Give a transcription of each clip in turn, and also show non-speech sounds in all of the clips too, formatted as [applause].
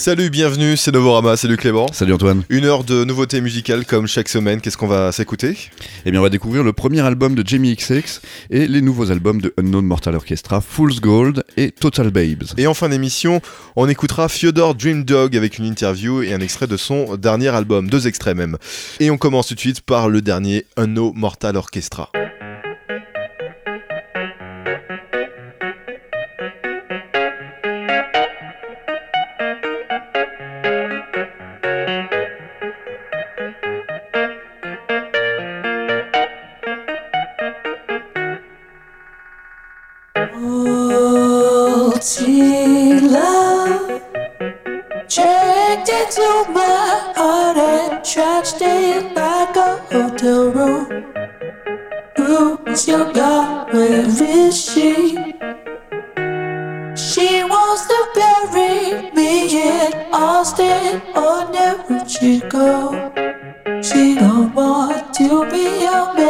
Salut, bienvenue, c'est Novorama, salut Clément. Salut Antoine. Une heure de nouveautés musicales comme chaque semaine, qu'est-ce qu'on va s'écouter? Eh bien on va découvrir le premier album de Jamie XX et les nouveaux albums de Unknown Mortal Orchestra, Fool's Gold et Total Babes. Et en fin d'émission, on écoutera Fyodor Dream Dog avec une interview et un extrait de son dernier album, deux extraits même. Et on commence tout de suite par le dernier Unknown Mortal Orchestra. Your God? Where is she? She wants to bury me in Austin or never she go. She don't want to be a man.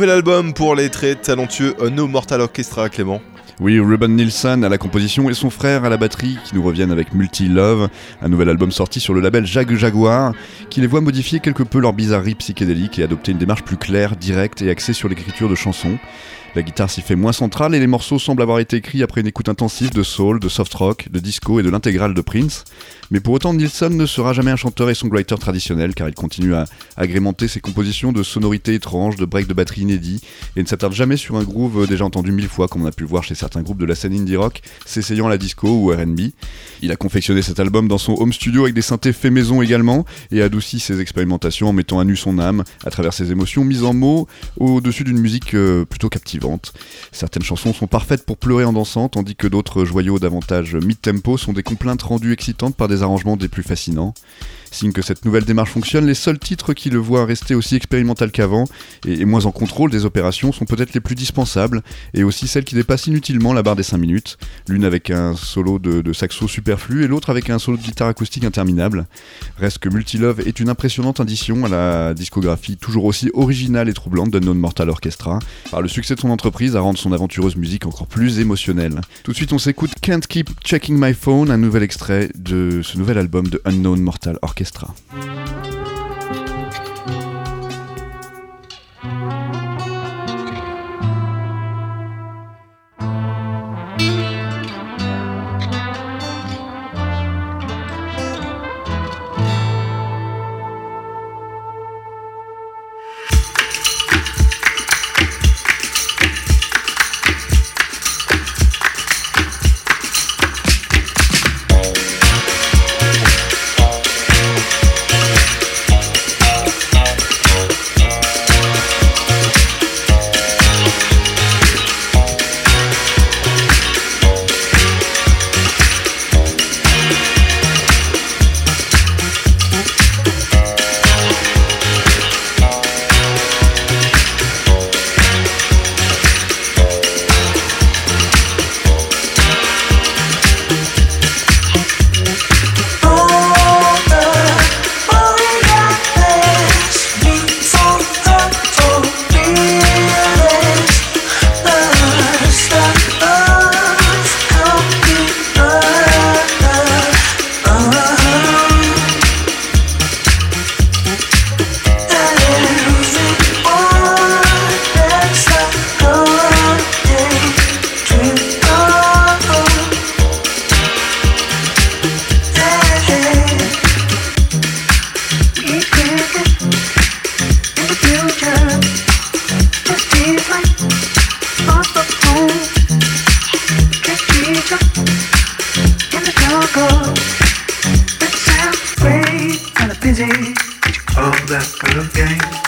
Nouvel album pour les très talentueux No Mortal Orchestra, Clément. Oui, Ruben Nielsen à la composition et son frère à la batterie qui nous reviennent avec Multi Love, un nouvel album sorti sur le label Jag Jaguar qui les voit modifier quelque peu leur bizarrerie psychédélique et adopter une démarche plus claire, directe et axée sur l'écriture de chansons. La guitare s'y fait moins centrale et les morceaux semblent avoir été écrits après une écoute intensive de soul, de soft rock, de disco et de l'intégrale de Prince. Mais pour autant, Nilsson ne sera jamais un chanteur et songwriter traditionnel car il continue à agrémenter ses compositions de sonorités étranges, de breaks de batterie inédits et ne s'attarde jamais sur un groove déjà entendu mille fois comme on a pu le voir chez certains groupes de la scène indie rock, s'essayant à la disco ou RB. Il a confectionné cet album dans son home studio avec des synthés faits maison également et adouci ses expérimentations en mettant à nu son âme à travers ses émotions mises en mots au-dessus d'une musique euh, plutôt captivante. Certaines chansons sont parfaites pour pleurer en dansant, tandis que d'autres joyaux davantage mid-tempo sont des complaintes rendues excitantes par des arrangements des plus fascinants. Signe que cette nouvelle démarche fonctionne, les seuls titres qui le voient rester aussi expérimental qu'avant et, moins en contrôle des opérations sont peut-être les plus dispensables et aussi celles qui dépassent inutilement la barre des 5 minutes, l'une avec un solo de, saxo superflu et l'autre avec un solo de guitare acoustique interminable. Reste que Multilove est une impressionnante addition à la discographie toujours aussi originale et troublante d'Unknown Mortal Orchestra, par le succès de son entreprise à rendre son aventureuse musique encore plus émotionnelle. Tout de suite on s'écoute Can't Keep Checking My Phone, un nouvel extrait de ce nouvel album de Unknown Mortal Orchestra. Orchestra. melody of that good game.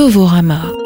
Novorama.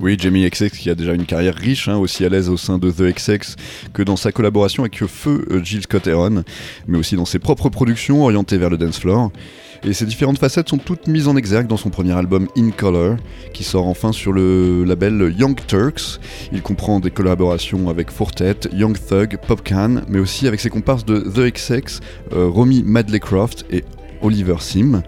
Oui, Jamie XX qui a déjà une carrière riche, hein, aussi à l'aise au sein de The XX que dans sa collaboration avec Feu euh, Jill Scott Heron, mais aussi dans ses propres productions orientées vers le dance floor. Et ces différentes facettes sont toutes mises en exergue dans son premier album In Color, qui sort enfin sur le label Young Turks. Il comprend des collaborations avec Fortet, Young Thug, Popcan, mais aussi avec ses comparses de The XX, euh, Romy Madleycroft et Oliver Sim.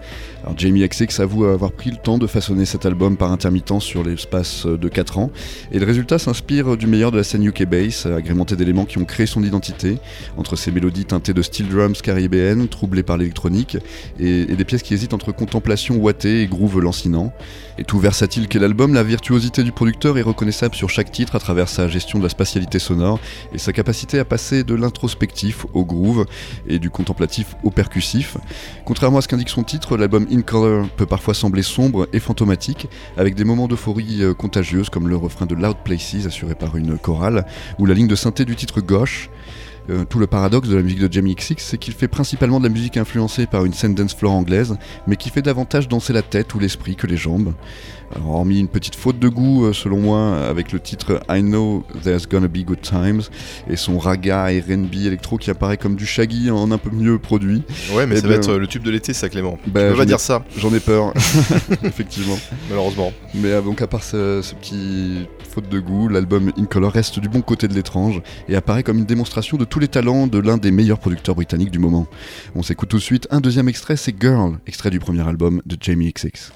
Jamie XX avoue avoir pris le temps de façonner cet album par intermittence sur l'espace de 4 ans, et le résultat s'inspire du meilleur de la scène UK Bass, agrémenté d'éléments qui ont créé son identité, entre ses mélodies teintées de steel drums caribéennes, troublées par l'électronique, et, des pièces qui hésitent entre contemplation ouatée et groove lancinant. Et tout versatile qu'est l'album, la virtuosité du producteur est reconnaissable sur chaque titre à travers sa gestion de la spatialité sonore et sa capacité à passer de l'introspectif au groove et du contemplatif au percussif. Contrairement à ce qu'indique son titre, l'album In Color peut parfois sembler sombre et fantomatique, avec des moments d'euphorie euh, contagieuse comme le refrain de Loud Places assuré par une chorale, ou la ligne de synthé du titre Gauche. Euh, tout le paradoxe de la musique de Jamie XX, c'est qu'il fait principalement de la musique influencée par une scène dance floor anglaise, mais qui fait davantage danser la tête ou l'esprit que les jambes. Alors, hormis une petite faute de goût, euh, selon moi, avec le titre I Know There's Gonna Be Good Times et son raga et RB électro qui apparaît comme du shaggy en un peu mieux produit. Ouais, mais eh ça va être le tube de l'été, ça, Clément. Bah, tu peux pas dire ça. J'en ai peur, [laughs] [laughs] effectivement. Malheureusement. Mais euh, donc, à part ce, ce petit faute de goût, l'album In Color reste du bon côté de l'étrange et apparaît comme une démonstration de tous les talents de l'un des meilleurs producteurs britanniques du moment. On s'écoute tout de suite un deuxième extrait, c'est Girl, extrait du premier album de Jamie XX.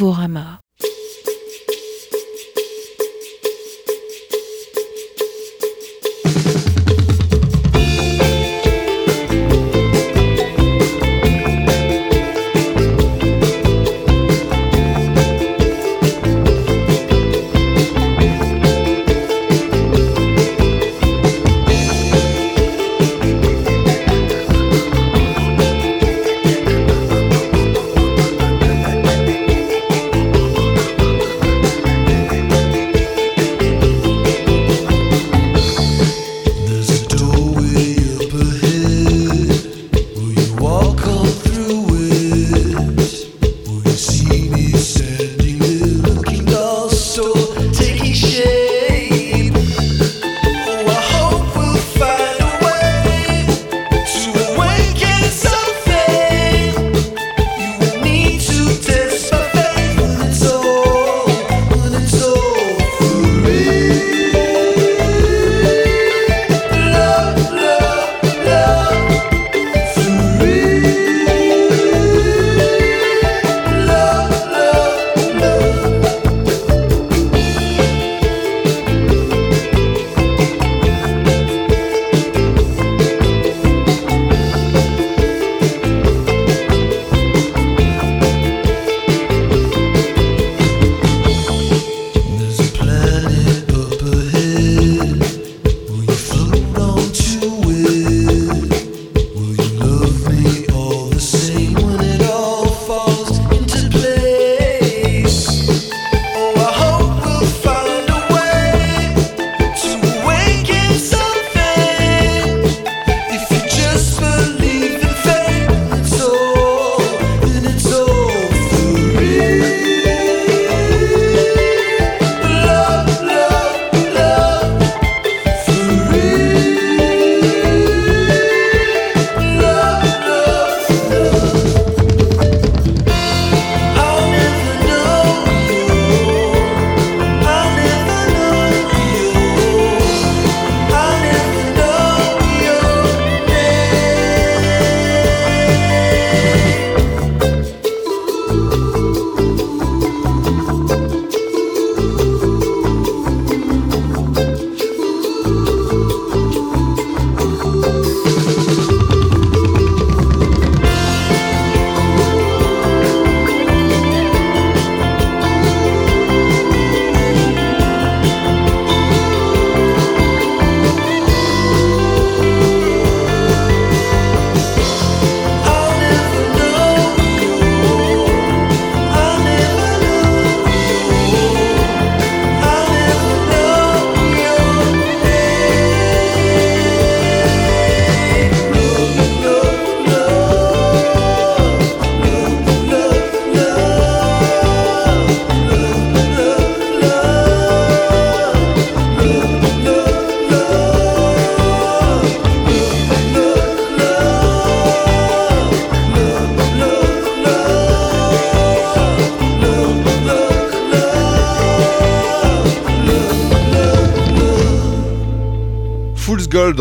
Novorama.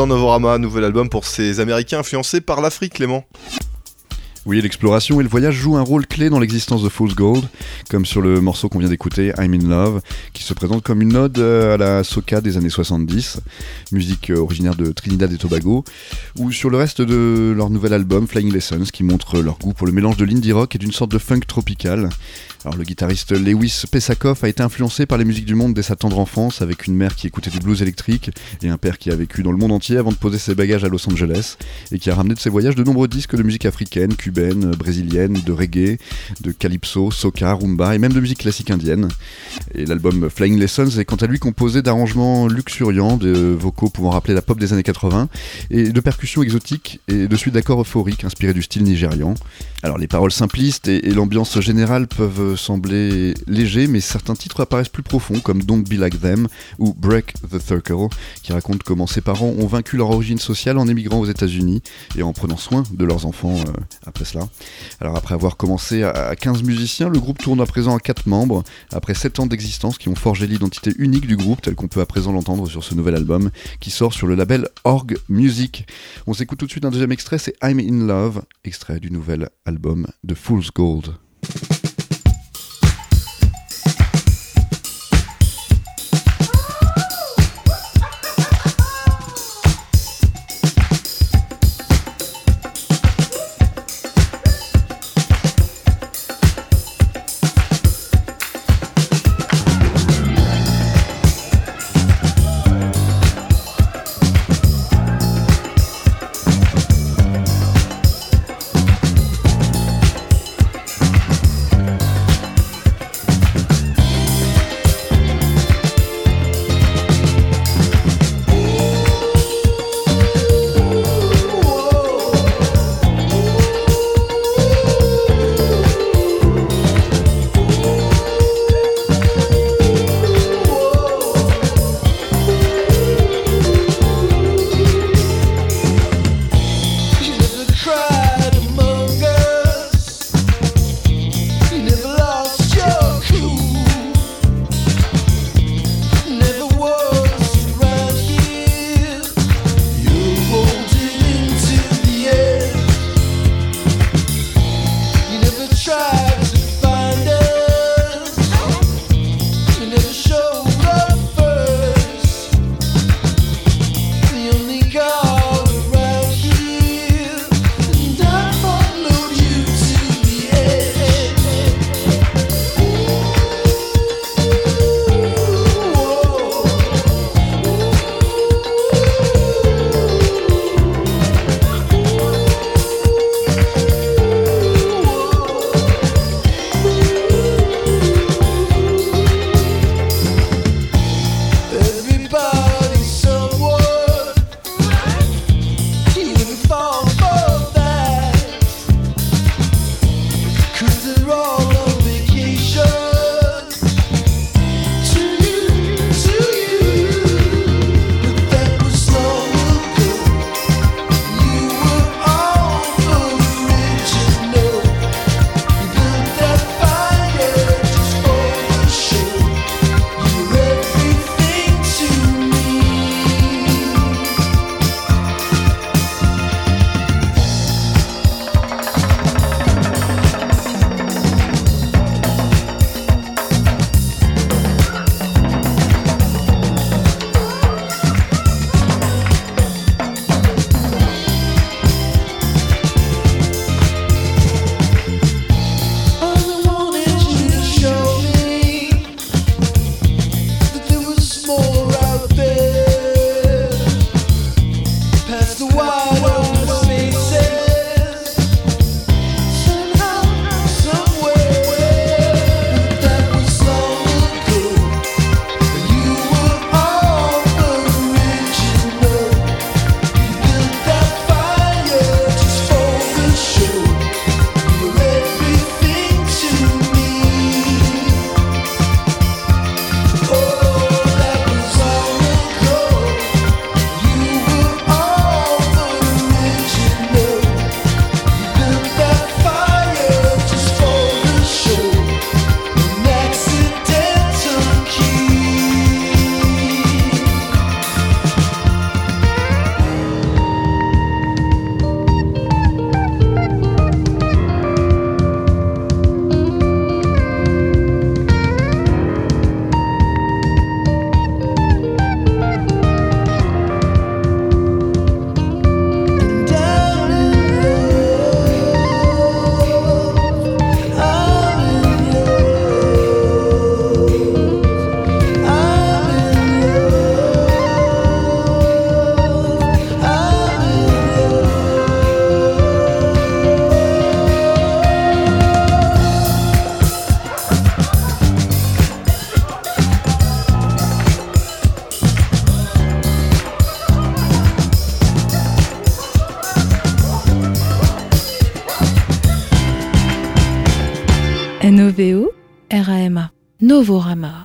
Novorama, nouvel album pour ces Américains influencés par l'Afrique, Clément. Oui, l'exploration et le voyage jouent un rôle clé dans l'existence de Fool's Gold, comme sur le morceau qu'on vient d'écouter, I'm in Love, qui se présente comme une ode euh, à la soca des années 70, musique euh, originaire de Trinidad et Tobago, ou sur le reste de leur nouvel album, Flying Lessons, qui montre leur goût pour le mélange de l'indie rock et d'une sorte de funk tropical. Alors le guitariste Lewis Pesakov a été influencé par les musiques du monde dès sa tendre enfance, avec une mère qui écoutait du blues électrique et un père qui a vécu dans le monde entier avant de poser ses bagages à Los Angeles et qui a ramené de ses voyages de nombreux disques de musique africaine, cubaine, brésilienne, de reggae, de calypso, soca, rumba et même de musique classique indienne. Et l'album Flying Lessons est quant à lui composé d'arrangements luxuriants, de vocaux pouvant rappeler la pop des années 80 et de percussions exotiques et de suites d'accords euphoriques inspirés du style nigérian. Alors les paroles simplistes et l'ambiance générale peuvent sembler léger, mais certains titres apparaissent plus profonds, comme Don't Be Like Them ou Break the Circle, qui racontent comment ses parents ont vaincu leur origine sociale en émigrant aux États-Unis et en prenant soin de leurs enfants euh, après cela. Alors après avoir commencé à 15 musiciens, le groupe tourne à présent à 4 membres, après 7 ans d'existence qui ont forgé l'identité unique du groupe, tel qu'on peut à présent l'entendre sur ce nouvel album, qui sort sur le label Org Music. On s'écoute tout de suite un deuxième extrait, c'est I'm in Love, extrait du nouvel album de Fool's Gold. Novorama.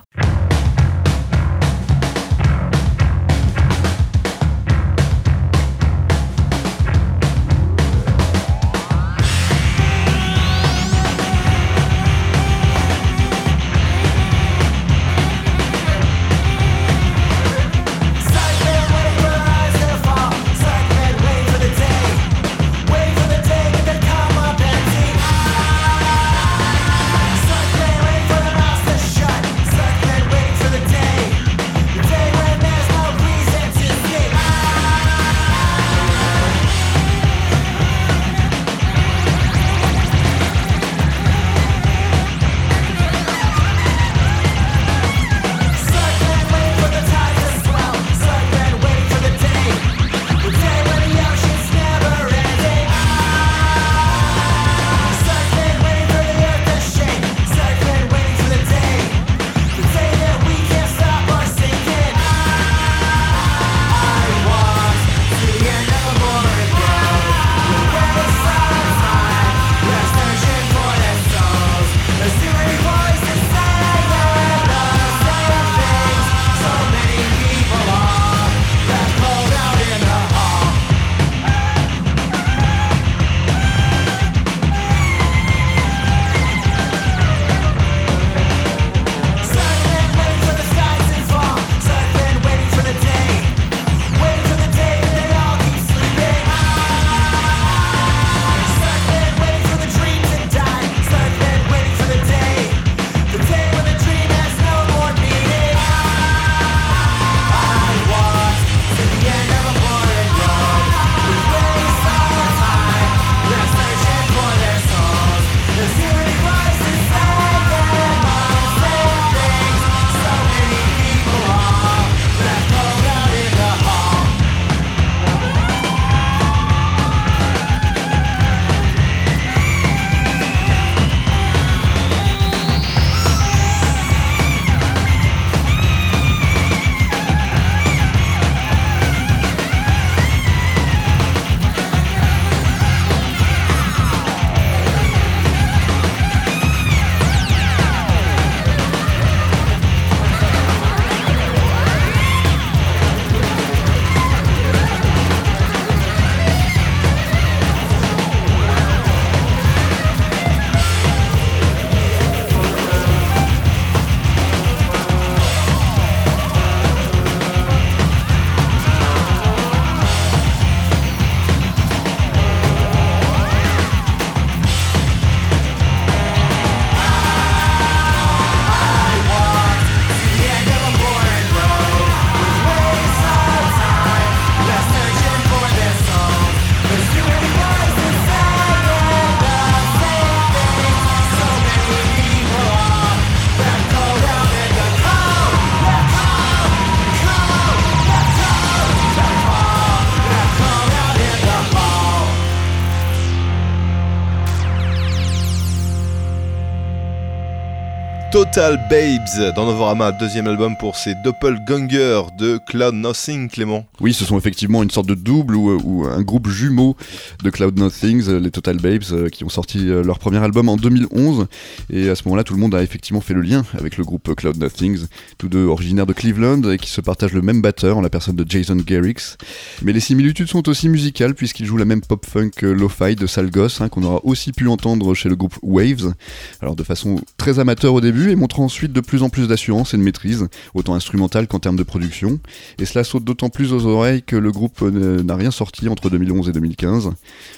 Total Babes dans Novorama, deuxième album pour ces Doppelganger de Cloud Nothing, Clément. Oui, ce sont effectivement une sorte de double ou, un groupe jumeau de Cloud Nothings, les Total Babes, euh, qui ont sorti euh, leur premier album en 2011. Et à ce moment-là, tout le monde a effectivement fait le lien avec le groupe Cloud Nothings, tous deux originaires de Cleveland et qui se partagent le même batteur en la personne de Jason Garrix. Mais les similitudes sont aussi musicales puisqu'ils jouent la même pop-funk euh, lo-fi de Sal Goss, hein, qu'on aura aussi pu entendre chez le groupe Waves. Alors de façon très amateur au début et montrant ensuite de plus en plus d'assurance et de maîtrise, autant instrumentale qu'en termes de production. Et cela saute d'autant plus aux oreilles que le groupe n'a rien sorti entre 2011 et 2015.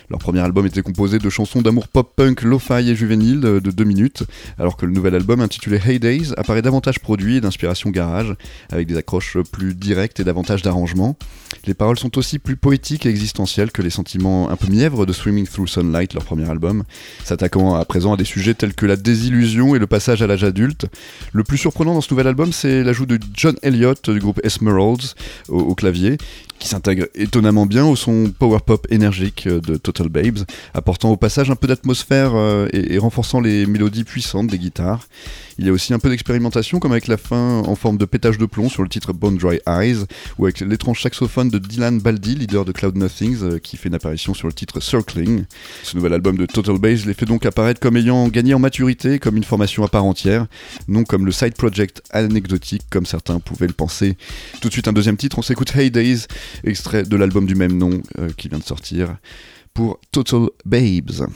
Leur premier album était composé de chansons d'amour pop-punk, lo-fi et juvénile de 2 minutes, alors que le nouvel album intitulé Hey Days apparaît davantage produit et d'inspiration garage, avec des accroches plus directes et davantage d'arrangements. Les paroles sont aussi plus poétiques et existentielles que les sentiments un peu mièvres de Swimming Through Sunlight, leur premier album, s'attaquant à présent à des sujets tels que la désillusion et le passage à l'âge adulte. Le plus surprenant dans ce nouvel album, c'est l'ajout de John Elliott du groupe Esmeralds au, clavier, qui s'intègre étonnamment bien au son power pop énergique de Total Babes, apportant au passage un peu d'atmosphère euh, et, renforçant les mélodies puissantes des guitares. Il y a aussi un peu d'expérimentation, comme avec la fin en forme de pétage de plomb sur le titre Bone Dry Eyes, ou avec l'étrange saxophone de Dylan Baldi, leader de Cloud Nothings, euh, qui fait une apparition sur le titre Circling. Ce nouvel album de Total Babes les fait donc apparaître comme ayant gagné en maturité, comme une formation à part entière, non comme le side project anecdotique comme certains pouvaient le penser. Tout de suite un deuxième titre, on s'écoute Hey Days, extrait de l'album du même nom euh, qui vient de sortir pour Total Babes.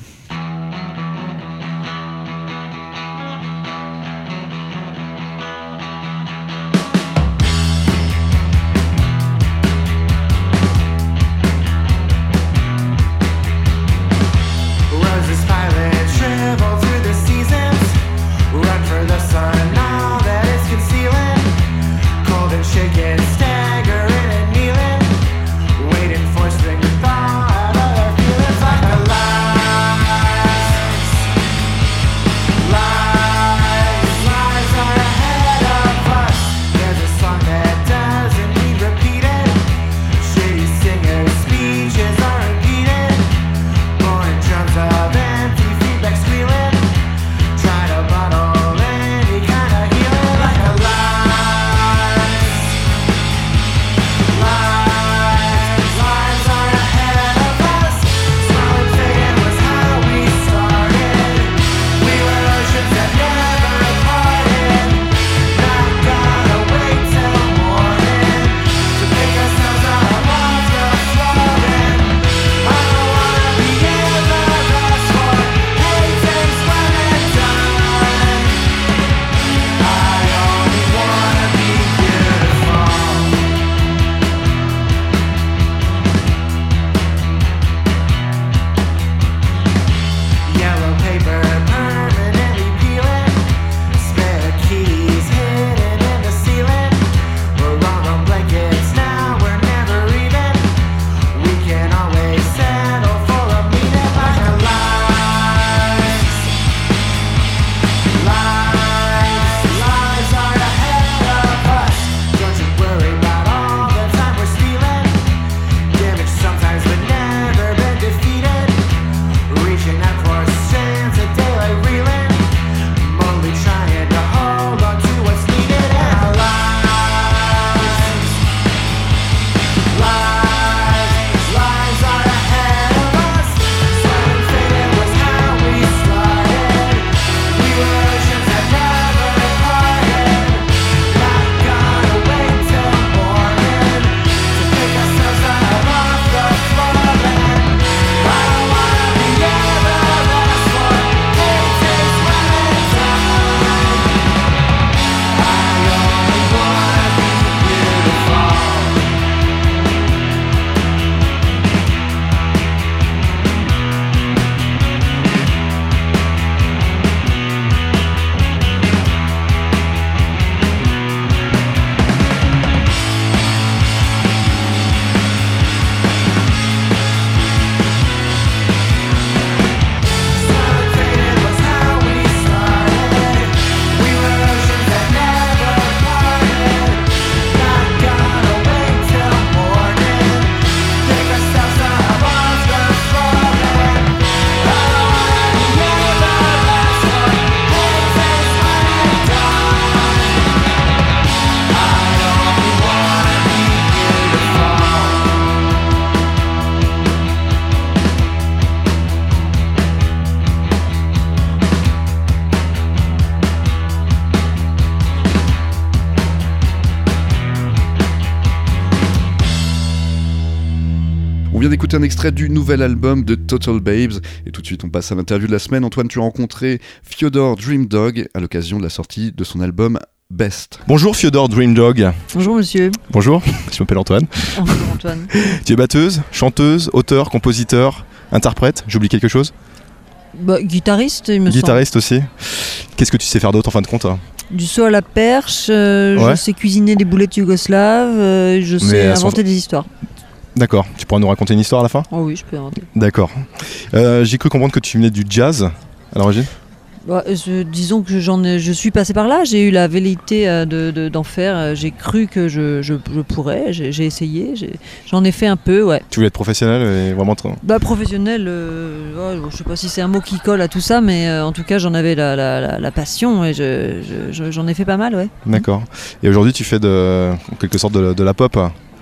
Un extrait du nouvel album de Total Babes et tout de suite on passe à l'interview de la semaine. Antoine, tu as rencontré Fyodor Dreamdog à l'occasion de la sortie de son album Best. Bonjour Fyodor Dreamdog. Bonjour monsieur. Bonjour, [laughs] je m'appelle Antoine. Bonjour Antoine. [laughs] Tu es batteuse, chanteuse, auteur, compositeur, interprète, j'oublie quelque chose? Bah, guitariste, il me Guitariste aussi. Qu'est-ce que tu sais faire d'autre en fin de compte hein? Du saut à la perche, euh, Ouais. je sais cuisiner des boulettes yougoslaves, euh, je sais inventer des histoires. D'accord, tu pourras nous raconter une histoire à la fin? Oh oui, je peux inventer. D'accord. Euh, J'ai cru comprendre que tu venais du jazz à l'origine? Bah, je- disons que j'en ai- je suis passé par là, j'ai eu la velléité euh, de- de- d'en faire, euh, j'ai cru que je, je- je pourrais, j'ai essayé, j'en ai fait un peu, ouais. Tu voulais être professionnel et vraiment. Bah professionnel, euh, ouais, je sais pas si c'est un mot qui colle à tout ça, mais euh, en tout cas j'en avais la, la- la- la passion et je- je- je- j'en ai fait pas mal, ouais. D'accord. Et aujourd'hui, tu fais de, en quelque sorte de, de la pop?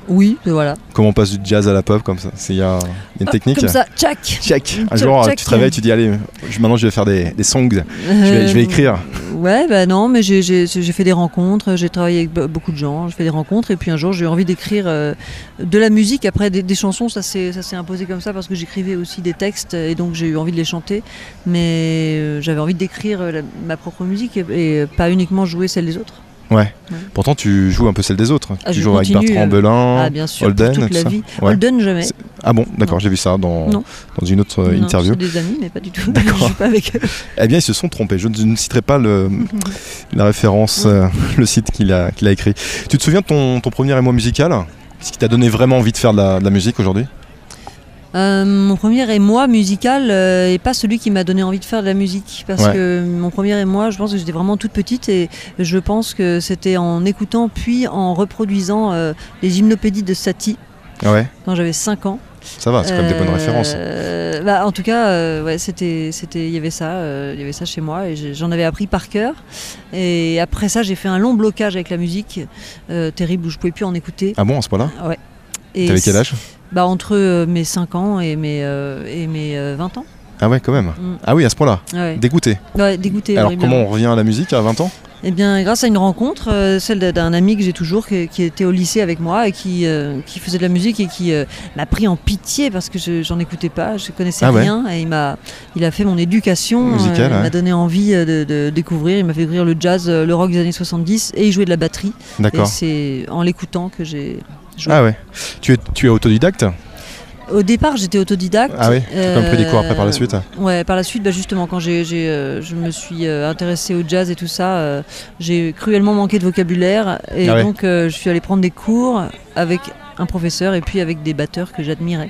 Oui, voilà. Comment on passe du jazz à la pop comme ça Il y a une Hop, technique Comme ça, tchac Check. Un jour, tu te réveilles, tu dis allez, je- maintenant je vais faire des, des songs, je vais, je vais écrire. Euh, Ouais, bah non, mais j'ai- j'ai j'ai fait des rencontres, j'ai travaillé avec be- beaucoup de gens, j'ai fait des rencontres, et puis un jour j'ai eu envie d'écrire euh, de la musique. Après, des, des chansons, ça s'est ça s'est imposé comme ça parce que j'écrivais aussi des textes, et donc j'ai eu envie de les chanter. Mais euh, j'avais envie d'écrire euh, la- ma propre musique et, et pas uniquement jouer celle des autres. Ouais. Ouais. Pourtant, tu joues un peu celle des autres. Ah, tu joues avec Bertrand euh, Belin. ah, bien sûr, Holden, toute tout la ça. vie. Ouais. Holden, jamais. Ah bon, d'accord, j'ai vu ça dans, Non. dans une autre euh, Non, interview. Des amis, mais pas du tout. [laughs] D'accord. je joue pas avec eux. Eh bien, ils se sont trompés. Je ne citerai pas le, [laughs] la référence, euh, le site qu'il a, qu'il a écrit. Tu te souviens de ton, ton premier émoi musical? Ce qui t'a donné vraiment envie de faire de la, de la musique aujourd'hui? Euh, mon premier émoi musical euh, est pas celui qui m'a donné envie de faire de la musique parce Ouais. que mon premier émoi, je pense que j'étais vraiment toute petite et je pense que c'était en écoutant puis en reproduisant euh, les hymnopédies de Satie Ah ouais, quand j'avais 5 ans. ça va, c'est quand même des bonnes Euh, références. bah, en tout cas, euh, ouais, c'était, c'était, il y avait ça, euh, il y avait ça chez moi et j'en avais appris par cœur. Et après ça, j'ai fait un long blocage avec la musique euh, terrible où je pouvais plus en écouter. Ah bon, à ce point-là? Ouais. T'avais quel âge? Bah entre euh, mes 5 ans et mes euh, et mes euh, 20 ans. Ah ouais, quand même. Mm. Ah oui, à ce point-là. Ouais. Dégoûté. Ouais, dégoûté. Alors, horriblement. comment on revient à la musique à 20 ans? Eh bien, grâce à une rencontre, euh, celle d'un ami que j'ai toujours, qui, qui était au lycée avec moi et qui, euh, qui faisait de la musique et qui euh, m'a pris en pitié parce que je j'en écoutais pas, je connaissais Ah ouais. rien et il m'a, il a fait mon éducation, Musicale, il m'a donné envie euh, de, de découvrir, il m'a fait découvrir le jazz, euh, le rock des années 70 et il jouait de la batterie. Et D'accord. c'est en l'écoutant que j'ai Ah ouais. Tu es, tu es autodidacte Au départ, j'étais autodidacte. Ah oui Tu as quand même pris des cours après par la Euh, suite Ouais, par la suite, bah, justement, quand j'ai, j'ai, euh, je me suis euh, intéressée au jazz et tout ça, euh, j'ai cruellement manqué de vocabulaire et Ah donc euh, je suis allée prendre des cours avec un professeur et puis avec des batteurs que j'admirais.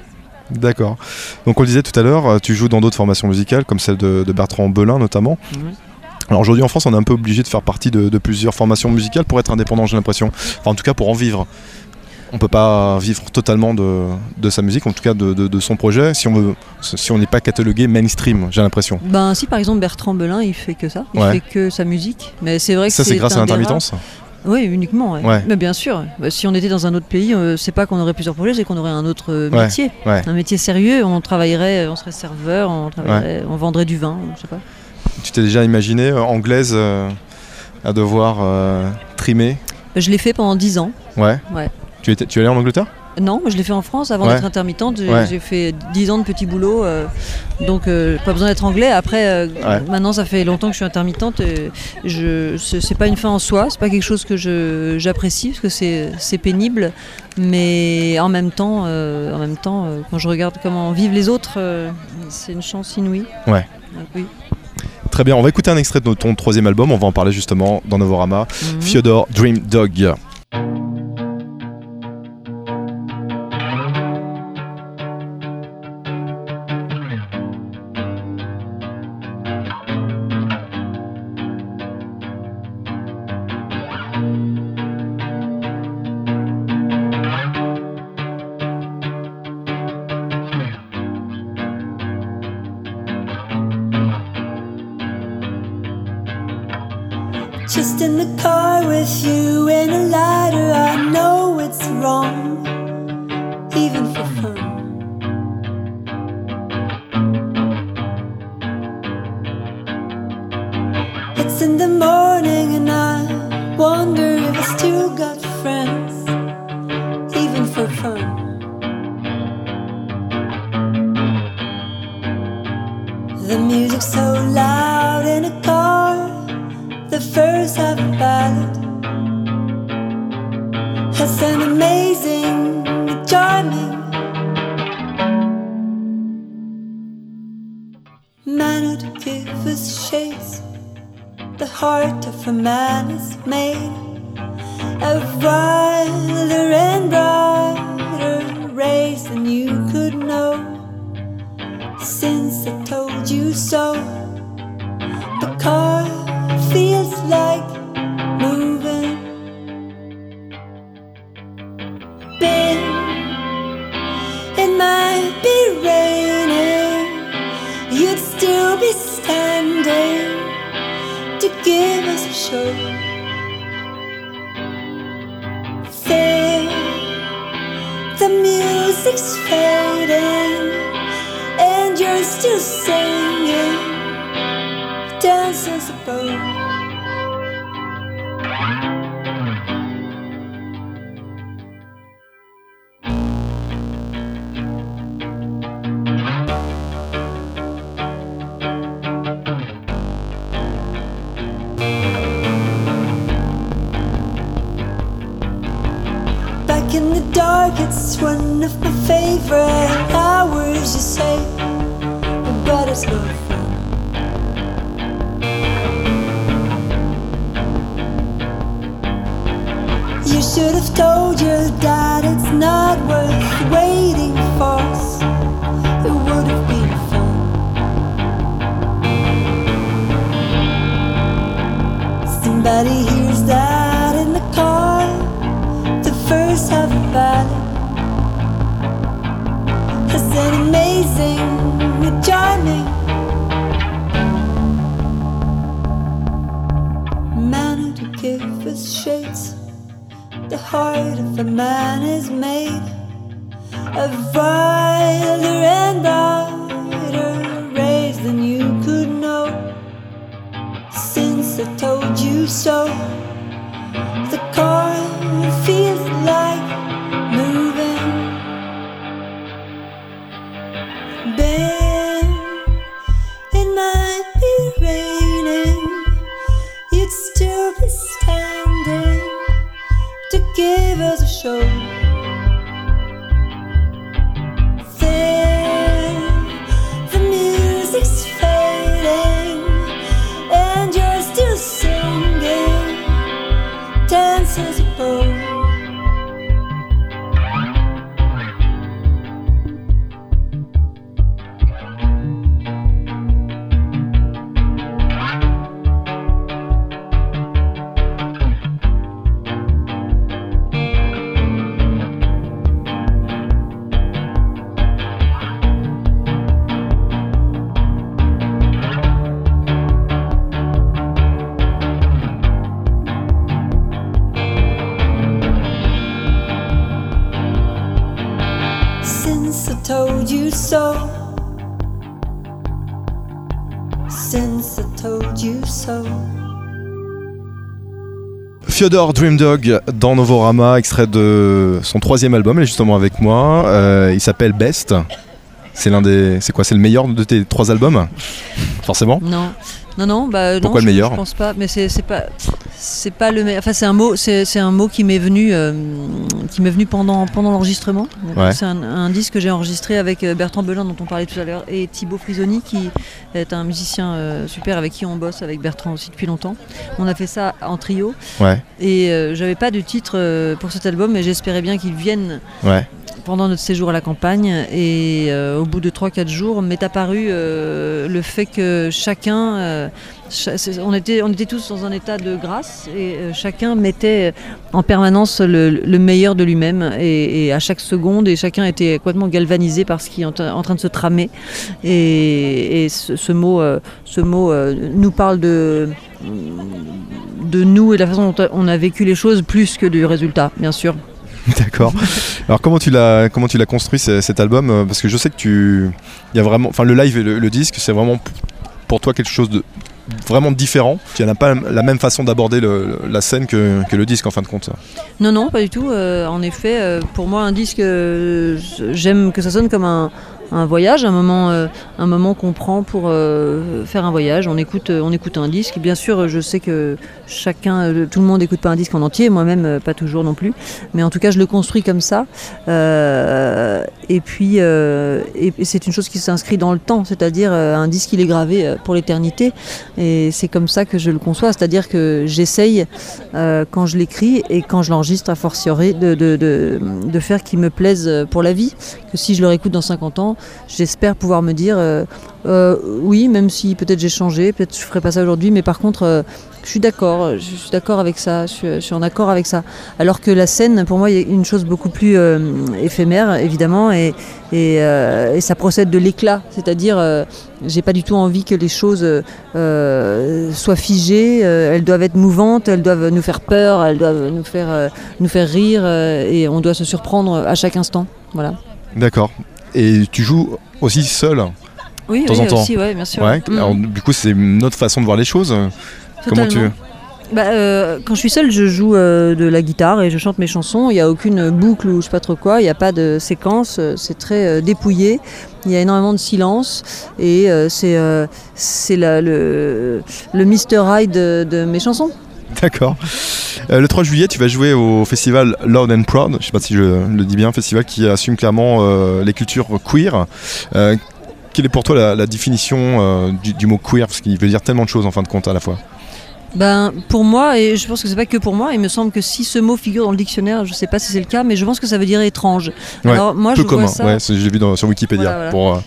D'accord. Donc on le disait tout à l'heure, tu joues dans d'autres formations musicales, comme celle de, de Bertrand Belin notamment. Alors aujourd'hui en France, on est un peu obligé de faire partie de, de plusieurs formations musicales pour être indépendant, j'ai l'impression. Enfin en tout cas pour en vivre. On peut pas vivre totalement de, de sa musique, en tout cas de, de- de son projet, si on veut, si on n'est pas catalogué mainstream, j'ai l'impression. Ben si par exemple Bertrand Belin, il fait que ça, il Ouais. fait que sa musique. Mais c'est vrai que Ça c'est grâce à l'intermittence Oui, uniquement. ouais. Ouais. Mais bien sûr. Bah, si on était dans un autre pays, euh, c'est pas qu'on aurait plusieurs projets, c'est qu'on aurait un autre euh, métier, un métier sérieux. On travaillerait, on serait serveur, on travaillerait, on vendrait du vin, je sais pas. Tu t'es déjà imaginé euh, anglaise euh, à devoir euh, trimer? Je l'ai fait pendant 10 ans. Ouais. Ouais. Tu, étais, tu es allé en Angleterre Non, je l'ai fait en France avant Ouais. d'être intermittente. J'ai Ouais. fait 10 ans de petit boulot, euh, donc euh, pas besoin d'être anglais. Après, euh, Ouais. maintenant, ça fait longtemps que je suis intermittente. et je, c'est pas une fin en soi, c'est pas quelque chose que je- j'apprécie parce que c'est c'est pénible. Mais en même temps, en même temps, quand je regarde comment vivent les autres, c'est une chance inouïe. Ouais. Oui. Très bien, on va écouter un extrait de ton troisième album, on va en parler justement dans Novorama. Mhm. Fyodor Dream Dog. Just in the car with you in a lighter, I know it's wrong, even for fun. A man is made Awake in the dark, it's one of my favorite hours, you say. But it's no fun. You should have told your dad it's not worth waiting for. It would have been fun. Somebody hears ballad has an amazing, charming manner to give us shades. The heart of a man is made of wilder and brighter rays than you could know. Since I told you so, you so. Since I told you so. Fyodor Dreamdog dans Novorama, extrait de son troisième album, elle est justement avec moi. Euh, il s'appelle Best. C'est l'un des. C'est quoi C'est le meilleur de tes trois albums? Forcément. Non, non, non. Bah, non, le je- meilleur Je pense pas, mais c'est pas, c'est pas le. Enfin, c'est un mot, c'est un mot qui m'est venu, euh, qui m'est venu pendant pendant l'enregistrement. Ouais. C'est un, un disque que j'ai enregistré avec euh, Bertrand Belin dont on parlait tout à l'heure et Thibaut Frisoni qui est un musicien euh, super avec qui on bosse avec Bertrand aussi depuis longtemps. On a fait ça en trio Ouais, et euh, j'avais pas de titre pour cet album, mais j'espérais bien qu'il vienne ouais. pendant notre séjour à la campagne et au bout de 3-4 jours m'est apparu le fait que chacun, on, était, on était tous dans un état de grâce et euh, chacun mettait en permanence le, le meilleur de lui-même et, à chaque seconde et chacun était complètement galvanisé par ce qui est en, tra- en train de se tramer et, ce, mot, euh, ce mot euh, nous parle de nous et de la façon dont on a vécu les choses plus que du résultat, bien sûr. [laughs] D'accord. Alors comment tu l'as comment tu l'as construit ce- cet album? Euh, Parce que je sais que tu y a vraiment enfin le live et le, disque c'est vraiment pour toi quelque chose de vraiment différent. Tu n'as pas la même façon d'aborder la scène que, que le disque en fin de compte. Non, non, pas du tout. Euh, en effet, euh, pour moi, un disque, euh, j'aime que ça sonne comme un, un voyage, un moment, euh, un moment qu'on prend pour euh, faire un voyage. On écoute, euh, on écoute un disque. Bien sûr, je sais que chacun, tout le monde n'écoute pas un disque en entier. Moi-même, pas toujours non plus. Mais en tout cas, je le construis comme ça. Euh, et puis, c'est une chose qui s'inscrit dans le temps, c'est-à-dire un disque, il est gravé pour l'éternité. Et c'est comme ça que je le conçois, c'est-à-dire que j'essaye quand je l'écris et quand je l'enregistre à fortiori de, de, de, de faire qu'il me plaise pour la vie. Que si je le réécoute dans 50 ans, j'espère pouvoir me dire euh, euh, oui, même si peut-être j'ai changé, peut-être je ferai pas ça aujourd'hui, mais par contre, euh, je suis d'accord, je suis d'accord avec ça, je suis, en accord avec ça. Alors que la scène, pour moi, a une chose beaucoup plus éphémère, évidemment, et, ça procède de l'éclat, c'est-à-dire, j'ai pas du tout envie que les choses soient figées, elles doivent être mouvantes, elles doivent nous faire peur, elles doivent nous faire, nous faire rire, et on doit se surprendre à chaque instant. Voilà. D'accord. Et tu joues aussi seul Oui, temps oui, en temps. aussi, ouais, bien sûr. Ouais. Mm. Alors, du coup, c'est une autre façon de voir les choses. Comment tu. Bah, euh, quand je suis seule, je joue euh, de la guitare et je chante mes chansons. Il n'y a aucune boucle ou je sais pas trop quoi. Il n'y a pas de séquence. C'est très euh, dépouillé. Il y a énormément de silence et c'est c'est le, le Mr. Hyde de, de mes chansons. D'accord. Euh, le 3 juillet, tu vas jouer au festival Loud and Proud. Je sais pas si je le dis bien, festival qui assume clairement euh, les cultures queer. Euh, quelle est pour toi la, définition du, du mot queer? Parce qu'il veut dire tellement de choses en fin de compte à la fois. Ben, pour moi, et je pense que c'est pas que pour moi, il me semble que si ce mot figure dans le dictionnaire, je sais pas si c'est le cas, mais je pense que ça veut dire étrange. Ouais, Alors moi, Peu je commun, vois ça. ouais, l'ai vu dans- sur Wikipédia. Voilà, voilà. Pour, euh,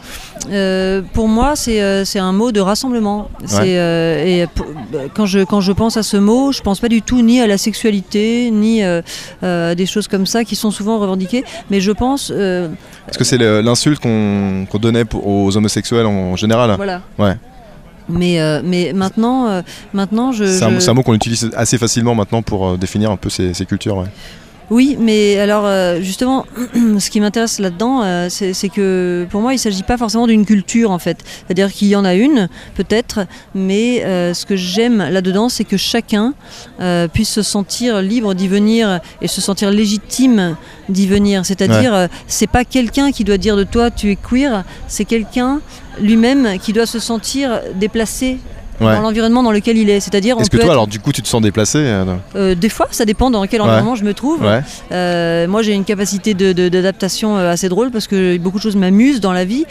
Euh, pour moi, c'est euh, un mot de rassemblement. Ouais. euh, et pour- bah, quand je quand je pense à ce mot, je pense pas du tout ni à la sexualité ni à des choses comme ça qui sont souvent revendiquées, mais je pense Est-ce que c'est l'insulte qu'on donnait aux homosexuels en général voilà. Ouais. Mais euh, mais maintenant euh, maintenant je, C'est un, je- c'est un mot qu'on utilise assez facilement maintenant pour euh, définir un peu ces, ces cultures. ouais. Oui, mais alors euh, justement, [clears throat] ce qui m'intéresse là-dedans, euh, c'est que pour moi, il ne s'agit pas forcément d'une culture en fait. C'est-à-dire qu'il y en a une, peut-être, mais euh, ce que j'aime là-dedans, c'est que chacun puisse se sentir libre d'y venir et se sentir légitime d'y venir. C'est-à-dire, c'est pas quelqu'un qui doit dire de toi tu es queer, c'est quelqu'un lui-même qui doit se sentir déplacé. Ouais. Dans l'environnement dans lequel il est, c'est-à-dire Est-ce que toi, être- alors du coup, tu te sens déplacé euh, euh, des fois, ça dépend dans quel Ouais. environnement je me trouve. Ouais. Euh, moi, j'ai une capacité de- de- d'adaptation euh, assez drôle parce que beaucoup de choses m'amusent dans la vie.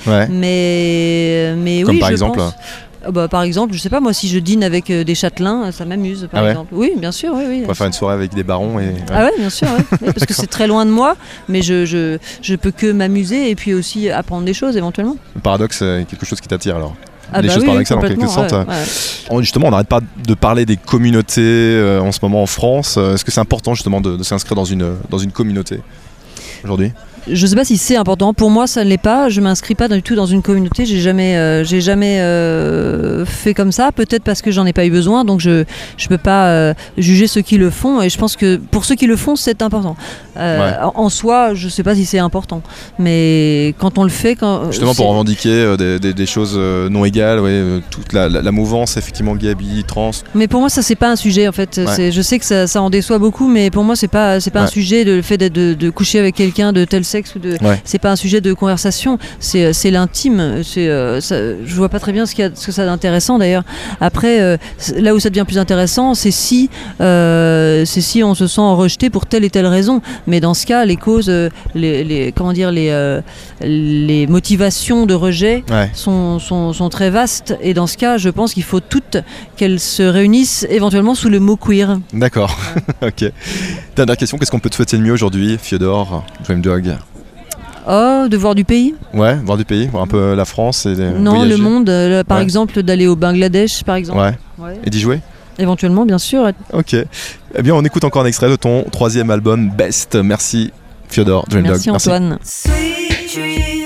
Mais, mais Comme oui, par je exemple pense- Ah bah, par exemple, je sais pas, moi, si je dîne avec euh, des châtelains, ça m'amuse, par Ah ouais exemple. Oui, bien sûr, oui, oui. On va faire une soirée avec des barons et. ouais. Ah ouais, bien sûr, ouais. [laughs] Oui, parce que c'est très loin de moi, mais je, je, je peux que m'amuser et puis aussi apprendre des choses éventuellement. Le paradoxe, c'est quelque chose qui t'attire alors. Ah Les bah choses oui, paradoxales, en quelque sorte, ouais, Justement, on n'arrête pas de parler des communautés euh, en ce moment en France. Euh, Est-ce que c'est important justement de, de s'inscrire dans une, dans une communauté aujourd'hui? Je sais pas si c'est important. Pour moi, ça ne l'est pas. Je m'inscris pas du tout dans une communauté. J'ai jamais, euh, j'ai jamais euh, fait comme ça. Peut-être parce que j'en ai pas eu besoin. Donc je, je peux pas euh, juger ceux qui le font. Et je pense que pour ceux qui le font, c'est important. Ouais. en, soi, je sais pas si c'est important. Mais quand on le fait, quand Justement pour revendiquer des, des- des choses non égales, ouais, toute la, la- la mouvance effectivement gay, bi, trans. Mais pour moi, ça c'est pas un sujet en fait. Ouais. Je sais que ça, ça en déçoit beaucoup, mais pour moi, c'est pas c'est pas un sujet de le fait de, de coucher avec quelqu'un de tel sexe ou de. Ouais. C'est pas un sujet de conversation. C'est c'est l'intime. C'est euh, je vois pas très bien ce, qu'il y a, ce que ça a d'intéressant d'ailleurs. Après, euh, là où ça devient plus intéressant, c'est si euh, c'est si on se sent rejeté pour telle et telle raison. Mais dans ce cas, les causes, euh, les, les comment dire, les euh, les motivations de rejet Ouais. sont, sont, sont très vastes et dans ce cas je pense qu'il faut toutes qu'elles se réunissent éventuellement sous le mot queer. D'accord. [laughs] ok. Dernière question, qu'est-ce qu'on peut te souhaiter de mieux aujourd'hui, Fyodor, Dream Dog? Oh, de voir du pays Ouais, voir du pays, voir un peu la France et les- Non, voyager. le monde, euh, par Ouais. exemple d'aller au Bangladesh par exemple. Ouais. Ouais. Et d'y jouer Éventuellement bien sûr. Ok. Eh bien, on écoute encore un extrait de ton troisième album, Best. Merci, Fyodor, Dream Merci Dog. Antoine. Sweet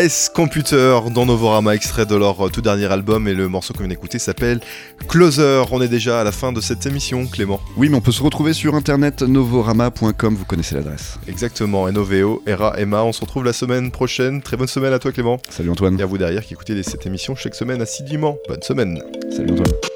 God Bless Computer dans Novorama, extrait de leur euh, tout dernier album et le morceau qu'on vient d'écouter s'appelle Closer. On est déjà à la fin de cette émission, Clément. Oui, mais on peut se retrouver sur internet novorama.com, vous connaissez l'adresse. Exactement, NOVO, ERA, Emma. On se retrouve la semaine prochaine. Très bonne semaine à toi, Clément. Salut Antoine. Et à vous derrière qui écoutez cette émission chaque semaine assidûment. Bonne semaine. Salut Antoine.